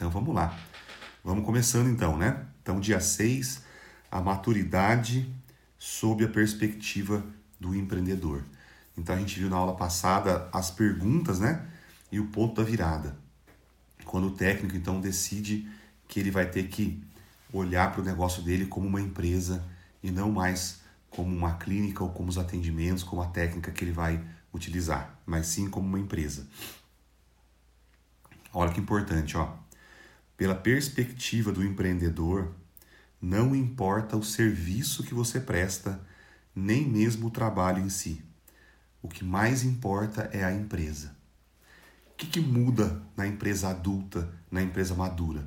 Então vamos lá. Vamos começando então, né? Então, dia 6, a maturidade sob a perspectiva do empreendedor. Então a gente viu na aula passada as perguntas, né? E o ponto da virada. Quando o técnico então decide que ele vai ter que olhar para o negócio dele como uma empresa e não mais como uma clínica ou como os atendimentos, como a técnica que ele vai utilizar, mas sim como uma empresa. Olha que importante, ó. Pela perspectiva do empreendedor, não importa o serviço que você presta, nem mesmo o trabalho em si. O que mais importa é a empresa. O que, que muda na empresa adulta, na empresa madura?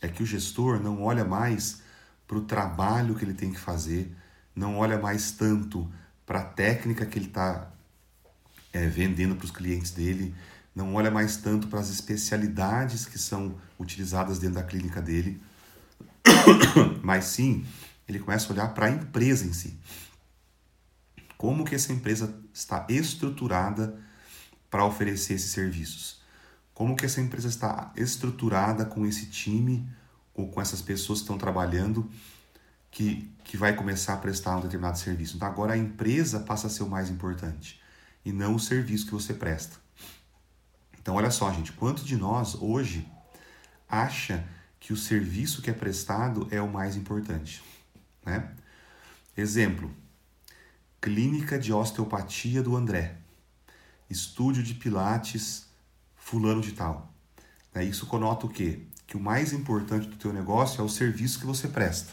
É que o gestor não olha mais para o trabalho que ele tem que fazer, não olha mais tanto para a técnica que ele está é, vendendo para os clientes dele, não olha mais tanto para as especialidades que são utilizadas dentro da clínica dele, mas sim ele começa a olhar para a empresa em si. Como que essa empresa está estruturada para oferecer esses serviços? Como que essa empresa está estruturada com esse time ou com essas pessoas que estão trabalhando que, que vai começar a prestar um determinado serviço? Então agora a empresa passa a ser o mais importante e não o serviço que você presta. Então, olha só, gente, quanto de nós hoje acha que o serviço que é prestado é o mais importante, né? Exemplo: Clínica de Osteopatia do André, Estúdio de Pilates fulano de tal. Né? Isso conota o quê? Que o mais importante do teu negócio é o serviço que você presta.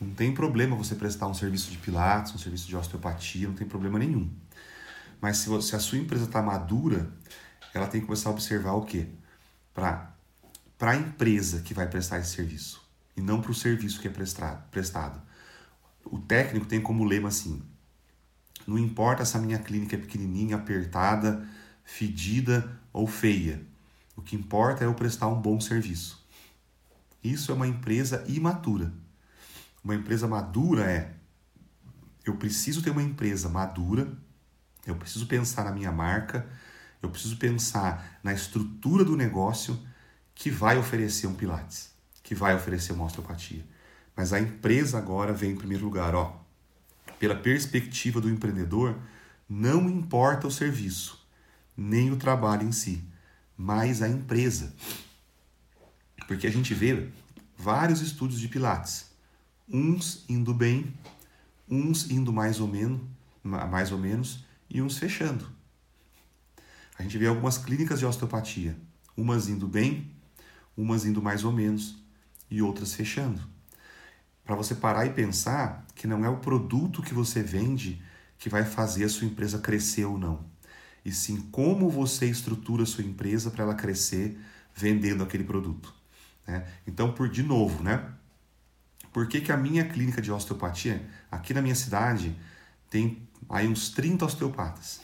Não tem problema você prestar um serviço de pilates, um serviço de osteopatia, não tem problema nenhum. Mas se, você, se a sua empresa está madura, ela tem que começar a observar o quê? Para a empresa que vai prestar esse serviço e não para o serviço que é prestado, prestado. O técnico tem como lema assim: não importa se a minha clínica é pequenininha, apertada, fedida ou feia. O que importa é eu prestar um bom serviço. Isso é uma empresa imatura. Uma empresa madura é eu preciso ter uma empresa madura, eu preciso pensar na minha marca, eu preciso pensar na estrutura do negócio que vai oferecer um Pilates, que vai oferecer uma osteopatia. Mas a empresa agora vem em primeiro lugar, ó. Pela perspectiva do empreendedor, não importa o serviço, nem o trabalho em si, mas a empresa. Porque a gente vê vários estudos de Pilates, uns indo bem, uns indo mais ou menos, mais ou menos e uns fechando. A gente vê algumas clínicas de osteopatia, umas indo bem, umas indo mais ou menos e outras fechando. Para você parar e pensar que não é o produto que você vende que vai fazer a sua empresa crescer ou não, e sim como você estrutura a sua empresa para ela crescer vendendo aquele produto. Né? Então, por de novo, né? Por que, que a minha clínica de osteopatia, aqui na minha cidade, tem aí uns 30 osteopatas?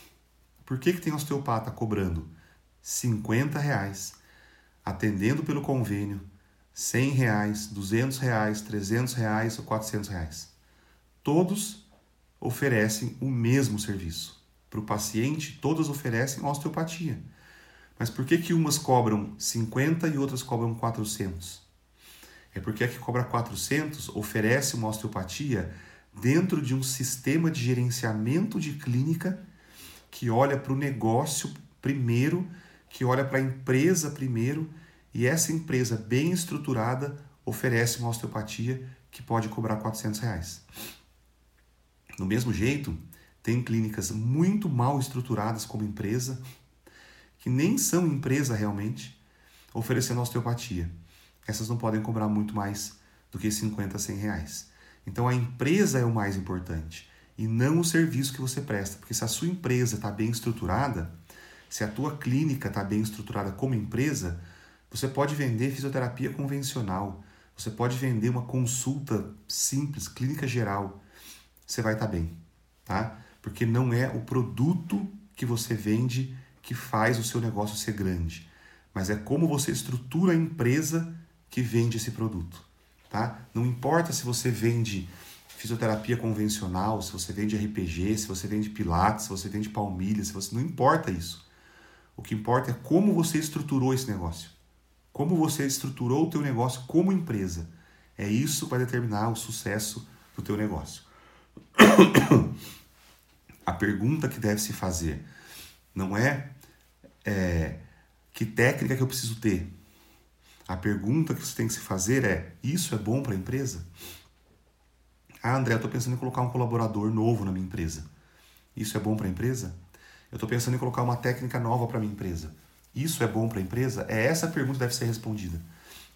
Por que, que tem osteopata cobrando 50 reais, atendendo pelo convênio, 100 reais, 200 reais, 300 reais ou 400 reais? Todos oferecem o mesmo serviço. Para o paciente, todas oferecem osteopatia. Mas por que, que umas cobram 50 e outras cobram 400? É porque a que cobra 400 oferece uma osteopatia dentro de um sistema de gerenciamento de clínica que olha para o negócio primeiro, que olha para a empresa primeiro, e essa empresa bem estruturada oferece uma osteopatia que pode cobrar 400 reais. Do mesmo jeito, tem clínicas muito mal estruturadas como empresa, que nem são empresa realmente, oferecendo osteopatia. Essas não podem cobrar muito mais do que 50, 100 reais. Então a empresa é o mais importante e não o serviço que você presta. Porque se a sua empresa está bem estruturada, se a tua clínica está bem estruturada como empresa, você pode vender fisioterapia convencional, você pode vender uma consulta simples, clínica geral, você vai estar tá bem, tá? Porque não é o produto que você vende que faz o seu negócio ser grande, mas é como você estrutura a empresa que vende esse produto, tá? Não importa se você vende fisioterapia convencional, se você vende RPG, se você vende pilates, se você vende palmilha, se você não importa isso. O que importa é como você estruturou esse negócio. Como você estruturou o teu negócio como empresa. É isso que vai determinar o sucesso do teu negócio. A pergunta que deve se fazer não é, é que técnica que eu preciso ter. A pergunta que você tem que se fazer é: isso é bom para a empresa? Ah, André, eu estou pensando em colocar um colaborador novo na minha empresa. Isso é bom para a empresa? Eu estou pensando em colocar uma técnica nova para a minha empresa. Isso é bom para a empresa? É essa pergunta que deve ser respondida.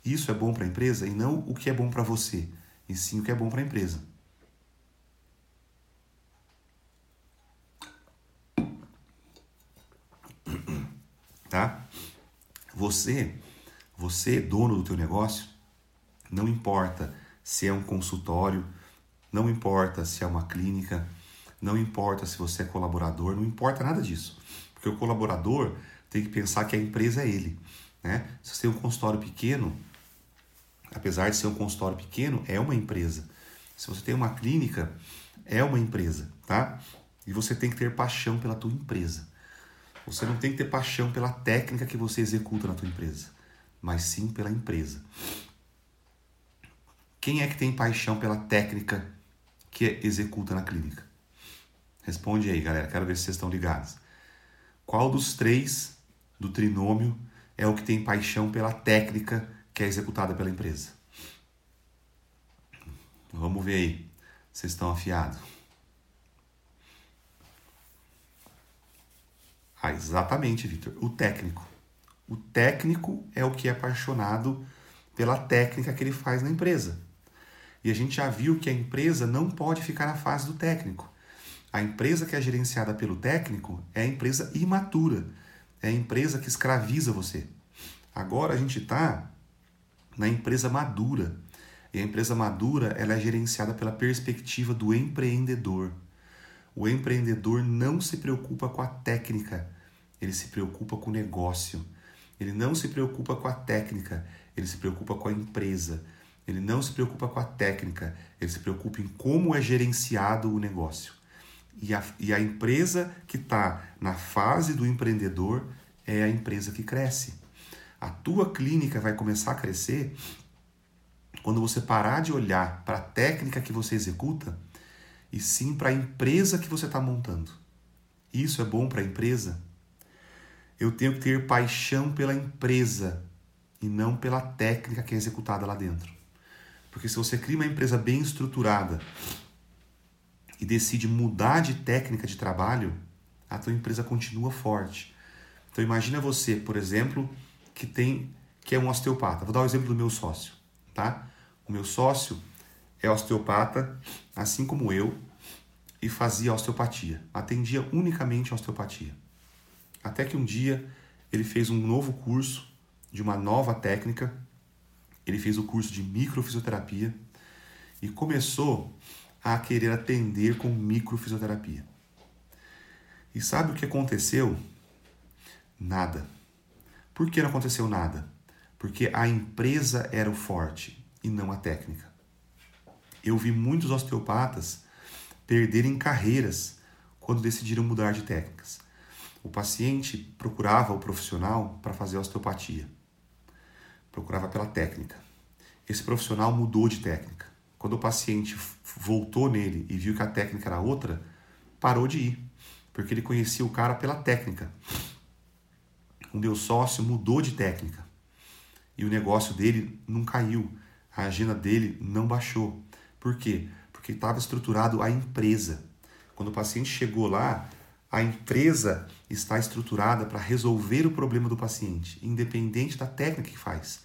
Isso é bom para a empresa e não o que é bom para você, e sim o que é bom para a empresa. Tá? Você, você dono do teu negócio, não importa se é um consultório, não importa se é uma clínica, não importa se você é colaborador, não importa nada disso. Porque o colaborador tem que pensar que a empresa é ele. Né? Se você tem um consultório pequeno, apesar de ser um consultório pequeno, é uma empresa. Se você tem uma clínica, é uma empresa, tá? E você tem que ter paixão pela tua empresa. Você não tem que ter paixão pela técnica que você executa na tua empresa, mas sim pela empresa. Quem é que tem paixão pela técnica que executa na clínica? Responde aí, galera. Quero ver se vocês estão ligados. Qual dos três do trinômio é o que tem paixão pela técnica que é executada pela empresa? Vamos ver aí. Vocês estão afiados. Ah, exatamente, Vitor. O técnico. O técnico é o que é apaixonado pela técnica que ele faz na empresa. E a gente já viu que a empresa não pode ficar na fase do técnico. A empresa que é gerenciada pelo técnico é a empresa imatura, é a empresa que escraviza você. Agora a gente está na empresa madura. E a empresa madura ela é gerenciada pela perspectiva do empreendedor. O empreendedor não se preocupa com a técnica, ele se preocupa com o negócio. Ele não se preocupa com a técnica, ele se preocupa com a empresa. Ele não se preocupa com a técnica, ele se preocupa em como é gerenciado o negócio. E a, e a empresa que está na fase do empreendedor é a empresa que cresce. A tua clínica vai começar a crescer quando você parar de olhar para a técnica que você executa e sim para a empresa que você está montando. Isso é bom para a empresa? Eu tenho que ter paixão pela empresa e não pela técnica que é executada lá dentro. Porque se você cria uma empresa bem estruturada e decide mudar de técnica de trabalho, a tua empresa continua forte. Então imagina você, por exemplo, que tem que é um osteopata. Vou dar o um exemplo do meu sócio, tá? O meu sócio é osteopata, assim como eu, e fazia osteopatia. Atendia unicamente osteopatia. Até que um dia ele fez um novo curso de uma nova técnica ele fez o curso de microfisioterapia e começou a querer atender com microfisioterapia. E sabe o que aconteceu? Nada. Por que não aconteceu nada? Porque a empresa era o forte e não a técnica. Eu vi muitos osteopatas perderem carreiras quando decidiram mudar de técnicas. O paciente procurava o profissional para fazer osteopatia procurava pela técnica. Esse profissional mudou de técnica. Quando o paciente voltou nele e viu que a técnica era outra, parou de ir, porque ele conhecia o cara pela técnica. O meu sócio mudou de técnica e o negócio dele não caiu, a agenda dele não baixou. Por quê? Porque estava estruturado a empresa. Quando o paciente chegou lá, a empresa está estruturada para resolver o problema do paciente, independente da técnica que faz.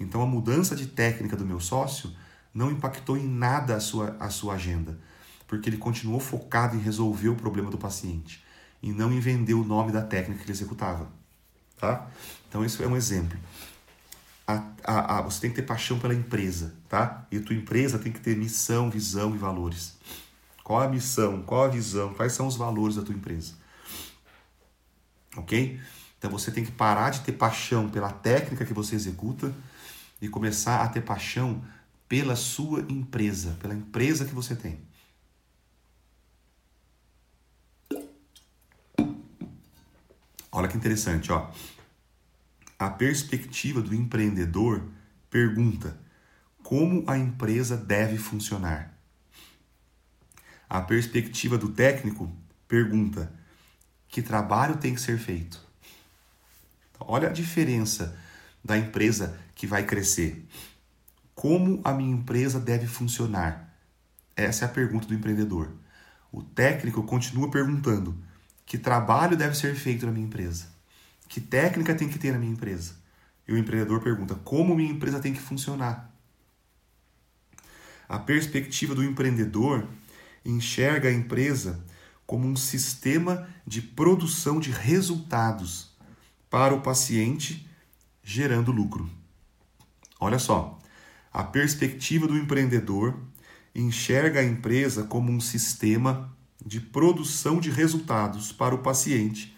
Então a mudança de técnica do meu sócio não impactou em nada a sua, a sua agenda, porque ele continuou focado em resolver o problema do paciente e não em vender o nome da técnica que ele executava. Tá? Então isso é um exemplo. A, a, a, você tem que ter paixão pela empresa, tá? E a tua empresa tem que ter missão, visão e valores. Qual a missão? Qual a visão? Quais são os valores da tua empresa? Ok? Então você tem que parar de ter paixão pela técnica que você executa e começar a ter paixão pela sua empresa, pela empresa que você tem. Olha que interessante, ó. A perspectiva do empreendedor pergunta: como a empresa deve funcionar? A perspectiva do técnico pergunta: que trabalho tem que ser feito? Olha a diferença da empresa que vai crescer. Como a minha empresa deve funcionar? Essa é a pergunta do empreendedor. O técnico continua perguntando: que trabalho deve ser feito na minha empresa? Que técnica tem que ter na minha empresa? E o empreendedor pergunta: como minha empresa tem que funcionar? A perspectiva do empreendedor enxerga a empresa como um sistema de produção de resultados para o paciente, gerando lucro. Olha só, a perspectiva do empreendedor enxerga a empresa como um sistema de produção de resultados para o paciente,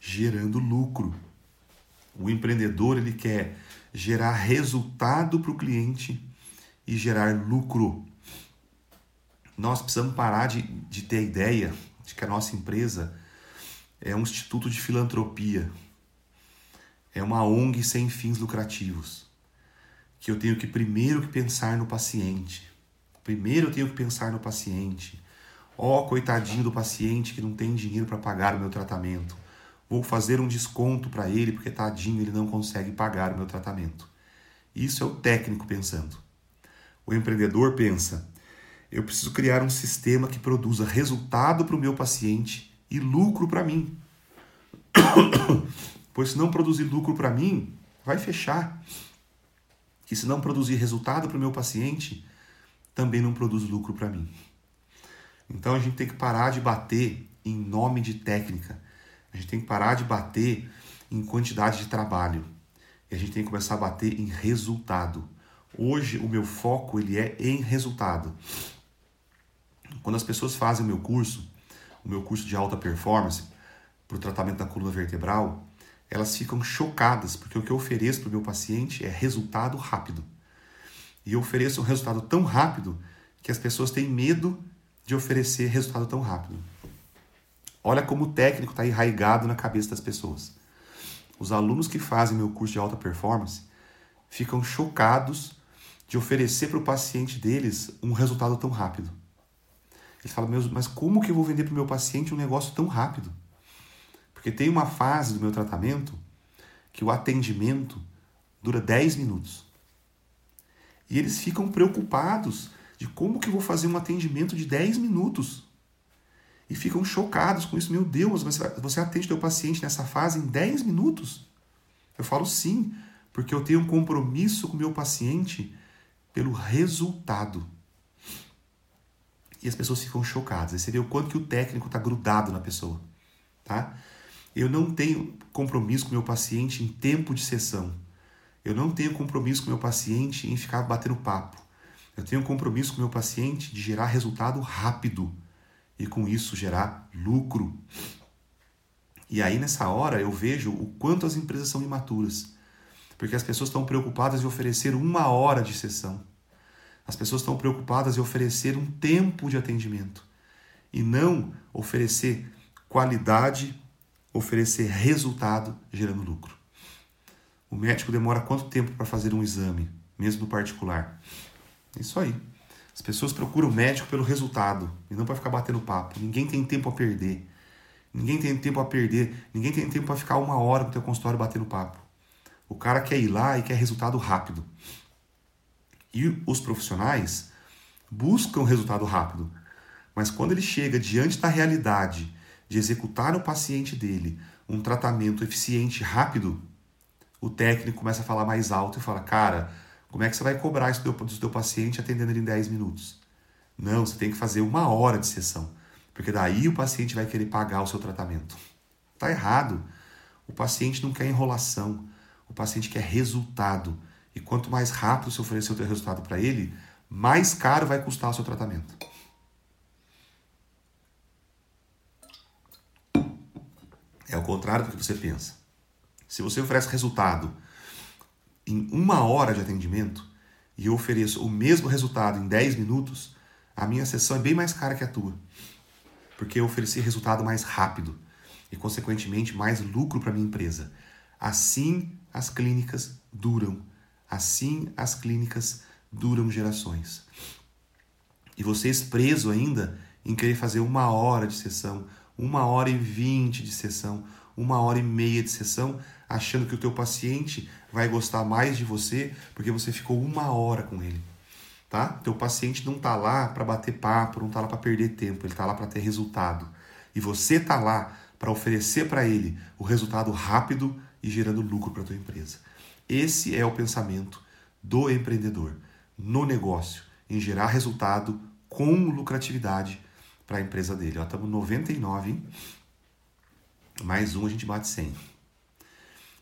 gerando lucro. O empreendedor ele quer gerar resultado para o cliente e gerar lucro. Nós precisamos parar de, de ter a ideia de que a nossa empresa é um instituto de filantropia, é uma ONG sem fins lucrativos, que eu tenho que primeiro que pensar no paciente. Primeiro eu tenho que pensar no paciente. Ó, oh, coitadinho do paciente que não tem dinheiro para pagar o meu tratamento. Vou fazer um desconto para ele porque tadinho ele não consegue pagar o meu tratamento. Isso é o técnico pensando. O empreendedor pensa: eu preciso criar um sistema que produza resultado para o meu paciente e lucro para mim. pois se não produzir lucro para mim, vai fechar. E se não produzir resultado para o meu paciente, também não produz lucro para mim. Então a gente tem que parar de bater em nome de técnica. A gente tem que parar de bater em quantidade de trabalho. E a gente tem que começar a bater em resultado. Hoje o meu foco ele é em resultado. Quando as pessoas fazem o meu curso, o meu curso de alta performance para o tratamento da coluna vertebral, elas ficam chocadas, porque o que eu ofereço para o meu paciente é resultado rápido. E eu ofereço um resultado tão rápido que as pessoas têm medo de oferecer resultado tão rápido. Olha como o técnico está enraigado na cabeça das pessoas. Os alunos que fazem meu curso de alta performance ficam chocados de oferecer para o paciente deles um resultado tão rápido. Eles falam, mas como que eu vou vender para o meu paciente um negócio tão rápido? Porque tem uma fase do meu tratamento que o atendimento dura 10 minutos. E eles ficam preocupados de como que eu vou fazer um atendimento de 10 minutos. E ficam chocados com isso. Meu Deus, mas você atende teu paciente nessa fase em 10 minutos? Eu falo sim, porque eu tenho um compromisso com o meu paciente pelo resultado. E as pessoas ficam chocadas. Você vê o quanto que o técnico está grudado na pessoa. Tá? Eu não tenho compromisso com meu paciente em tempo de sessão. Eu não tenho compromisso com meu paciente em ficar batendo papo. Eu tenho compromisso com meu paciente de gerar resultado rápido e com isso gerar lucro. E aí nessa hora eu vejo o quanto as empresas são imaturas. Porque as pessoas estão preocupadas em oferecer uma hora de sessão. As pessoas estão preocupadas em oferecer um tempo de atendimento e não oferecer qualidade oferecer resultado gerando lucro. O médico demora quanto tempo para fazer um exame, mesmo no particular? É isso aí. As pessoas procuram o médico pelo resultado e não para ficar batendo papo. Ninguém tem tempo a perder. Ninguém tem tempo a perder. Ninguém tem tempo para ficar uma hora no teu consultório batendo papo. O cara quer ir lá e quer resultado rápido. E os profissionais buscam resultado rápido. Mas quando ele chega diante da realidade de executar no paciente dele um tratamento eficiente, rápido, o técnico começa a falar mais alto e fala: Cara, como é que você vai cobrar isso do seu paciente atendendo ele em 10 minutos? Não, você tem que fazer uma hora de sessão, porque daí o paciente vai querer pagar o seu tratamento. Tá errado. O paciente não quer enrolação, o paciente quer resultado. E quanto mais rápido você oferecer o seu resultado para ele, mais caro vai custar o seu tratamento. É o contrário do que você pensa. Se você oferece resultado em uma hora de atendimento e eu ofereço o mesmo resultado em 10 minutos, a minha sessão é bem mais cara que a tua. Porque eu ofereci resultado mais rápido e, consequentemente, mais lucro para minha empresa. Assim as clínicas duram. Assim as clínicas duram gerações. E vocês preso ainda em querer fazer uma hora de sessão, uma hora e vinte de sessão, uma hora e meia de sessão, achando que o teu paciente vai gostar mais de você porque você ficou uma hora com ele. Tá? Teu paciente não está lá para bater papo, não está lá para perder tempo, ele está lá para ter resultado. E você está lá para oferecer para ele o resultado rápido e gerando lucro para tua empresa. Esse é o pensamento do empreendedor no negócio, em gerar resultado com lucratividade para a empresa dele. Estamos 99, hein? mais um a gente bate 100.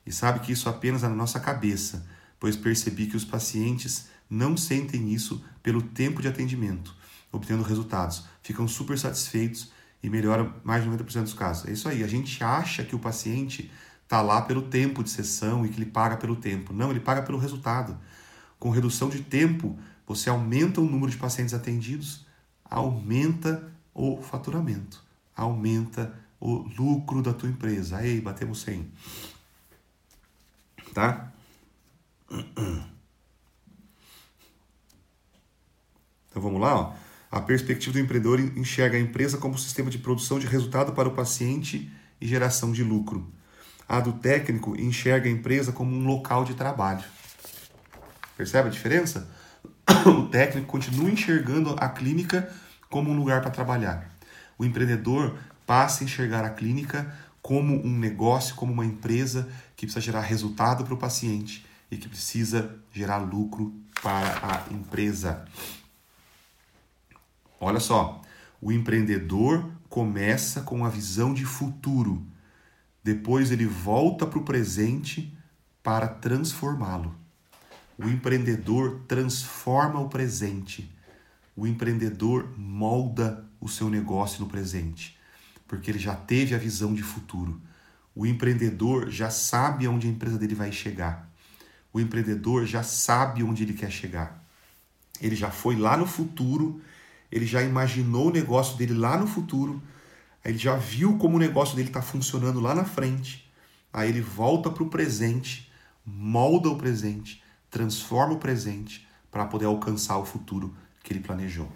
E sabe que isso apenas é na nossa cabeça, pois percebi que os pacientes não sentem isso pelo tempo de atendimento, obtendo resultados. Ficam super satisfeitos e melhoram mais de 90% dos casos. É isso aí, a gente acha que o paciente está lá pelo tempo de sessão e que ele paga pelo tempo. Não, ele paga pelo resultado. Com redução de tempo, você aumenta o número de pacientes atendidos, aumenta o faturamento, aumenta o lucro da tua empresa. Aí, batemos 100. Tá? Então vamos lá, ó. A perspectiva do empreendedor enxerga a empresa como sistema de produção de resultado para o paciente e geração de lucro. A do técnico enxerga a empresa como um local de trabalho. Percebe a diferença? O técnico continua enxergando a clínica como um lugar para trabalhar. O empreendedor passa a enxergar a clínica como um negócio, como uma empresa que precisa gerar resultado para o paciente e que precisa gerar lucro para a empresa. Olha só, o empreendedor começa com a visão de futuro, depois ele volta para o presente para transformá-lo. O empreendedor transforma o presente. O empreendedor molda o seu negócio no presente, porque ele já teve a visão de futuro. O empreendedor já sabe aonde a empresa dele vai chegar. O empreendedor já sabe onde ele quer chegar. Ele já foi lá no futuro ele já imaginou o negócio dele lá no futuro, ele já viu como o negócio dele está funcionando lá na frente, aí ele volta para o presente, molda o presente, transforma o presente para poder alcançar o futuro que ele planejou.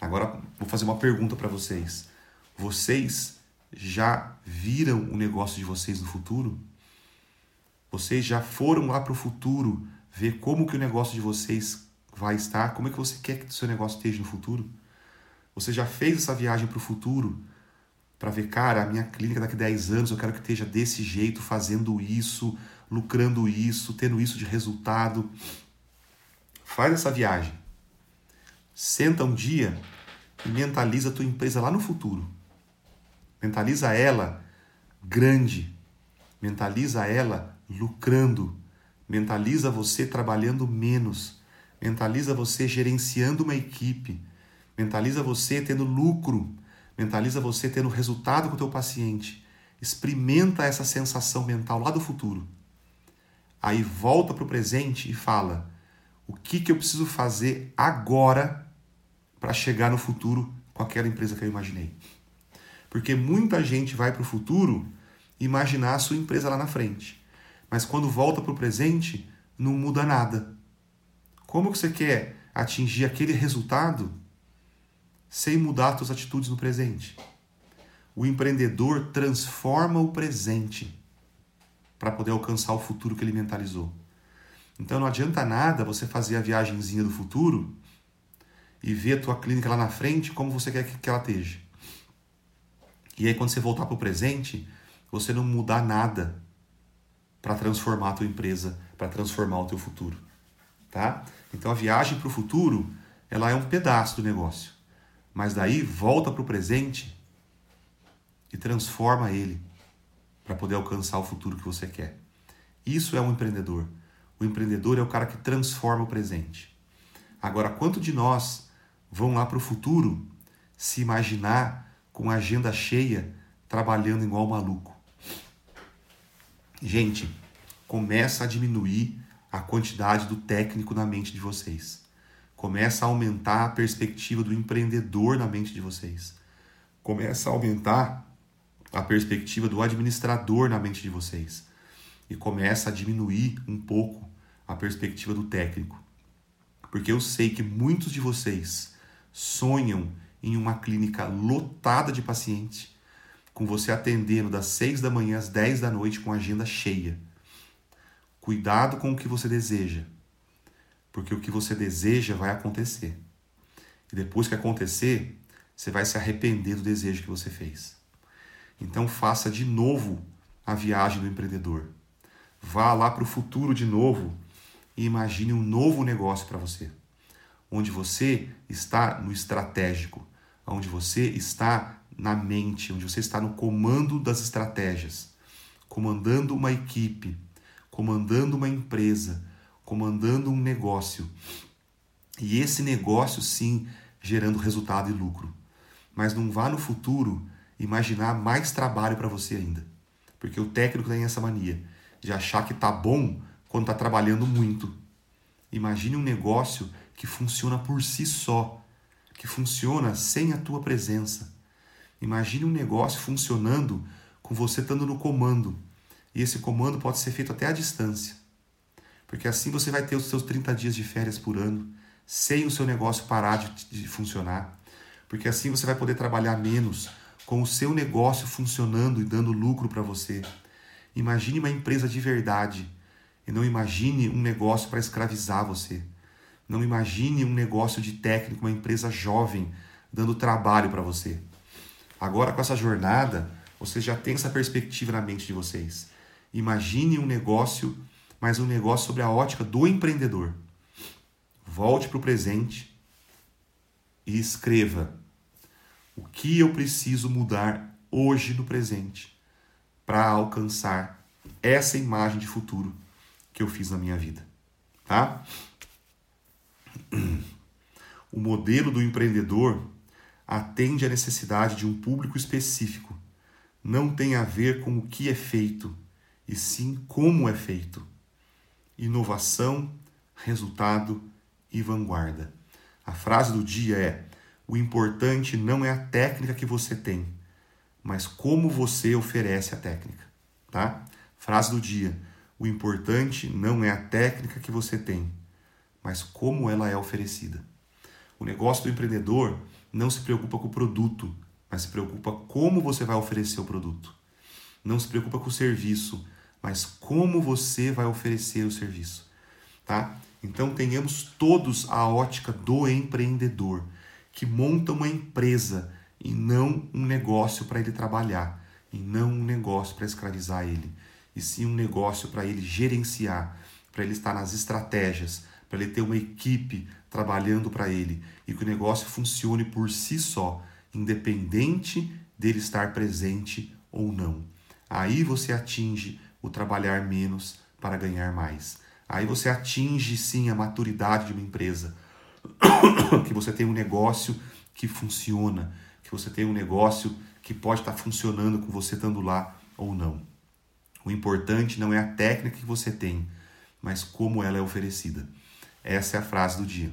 Agora vou fazer uma pergunta para vocês. Vocês já viram o negócio de vocês no futuro? Vocês já foram lá para o futuro ver como que o negócio de vocês vai estar? Como é que você quer que o seu negócio esteja no futuro? Você já fez essa viagem para o futuro? Para ver, cara, a minha clínica daqui a 10 anos eu quero que esteja desse jeito, fazendo isso, lucrando isso, tendo isso de resultado. Faz essa viagem. Senta um dia e mentaliza a tua empresa lá no futuro. Mentaliza ela grande. Mentaliza ela lucrando. Mentaliza você trabalhando menos mentaliza você gerenciando uma equipe, mentaliza você tendo lucro, mentaliza você tendo resultado com o teu paciente. Experimenta essa sensação mental lá do futuro. Aí volta para o presente e fala: o que, que eu preciso fazer agora para chegar no futuro com aquela empresa que eu imaginei? Porque muita gente vai para o futuro imaginar a sua empresa lá na frente. Mas quando volta para o presente, não muda nada. Como que você quer atingir aquele resultado sem mudar suas atitudes no presente? O empreendedor transforma o presente para poder alcançar o futuro que ele mentalizou. Então não adianta nada você fazer a viagemzinha do futuro e ver a tua clínica lá na frente como você quer que ela esteja. E aí quando você voltar para o presente, você não mudar nada para transformar a tua empresa, para transformar o teu futuro tá? Então a viagem para o futuro, ela é um pedaço do negócio. Mas daí volta para o presente e transforma ele para poder alcançar o futuro que você quer. Isso é um empreendedor. O empreendedor é o cara que transforma o presente. Agora, quanto de nós vão lá para o futuro se imaginar com a agenda cheia, trabalhando igual maluco? Gente, começa a diminuir a quantidade do técnico na mente de vocês. Começa a aumentar a perspectiva do empreendedor na mente de vocês. Começa a aumentar a perspectiva do administrador na mente de vocês. e começa a diminuir um pouco a perspectiva do técnico. Porque eu sei que muitos de vocês sonham em uma clínica lotada de pacientes, com você atendendo das 6 da manhã às 10 da noite com agenda cheia. Cuidado com o que você deseja, porque o que você deseja vai acontecer. E depois que acontecer, você vai se arrepender do desejo que você fez. Então faça de novo a viagem do empreendedor. Vá lá para o futuro de novo e imagine um novo negócio para você, onde você está no estratégico, onde você está na mente, onde você está no comando das estratégias, comandando uma equipe, comandando uma empresa, comandando um negócio. E esse negócio, sim, gerando resultado e lucro. Mas não vá no futuro imaginar mais trabalho para você ainda. Porque o técnico tem essa mania de achar que tá bom quando está trabalhando muito. Imagine um negócio que funciona por si só, que funciona sem a tua presença. Imagine um negócio funcionando com você estando no comando. E esse comando pode ser feito até à distância. Porque assim você vai ter os seus 30 dias de férias por ano, sem o seu negócio parar de, de funcionar. Porque assim você vai poder trabalhar menos, com o seu negócio funcionando e dando lucro para você. Imagine uma empresa de verdade e não imagine um negócio para escravizar você. Não imagine um negócio de técnico, uma empresa jovem dando trabalho para você. Agora com essa jornada, você já tem essa perspectiva na mente de vocês. Imagine um negócio, mas um negócio sobre a ótica do empreendedor. Volte para o presente e escreva o que eu preciso mudar hoje no presente para alcançar essa imagem de futuro que eu fiz na minha vida, tá? O modelo do empreendedor atende à necessidade de um público específico. Não tem a ver com o que é feito, e sim como é feito. Inovação, resultado e vanguarda. A frase do dia é: o importante não é a técnica que você tem, mas como você oferece a técnica, tá? Frase do dia: o importante não é a técnica que você tem, mas como ela é oferecida. O negócio do empreendedor não se preocupa com o produto, mas se preocupa como você vai oferecer o produto. Não se preocupa com o serviço, mas como você vai oferecer o serviço, tá? Então tenhamos todos a ótica do empreendedor que monta uma empresa e não um negócio para ele trabalhar, e não um negócio para escravizar ele, e sim um negócio para ele gerenciar, para ele estar nas estratégias, para ele ter uma equipe trabalhando para ele e que o negócio funcione por si só, independente dele estar presente ou não. Aí você atinge o trabalhar menos para ganhar mais. Aí você atinge sim a maturidade de uma empresa que você tem um negócio que funciona, que você tem um negócio que pode estar funcionando com você estando lá ou não. O importante não é a técnica que você tem, mas como ela é oferecida. Essa é a frase do dia.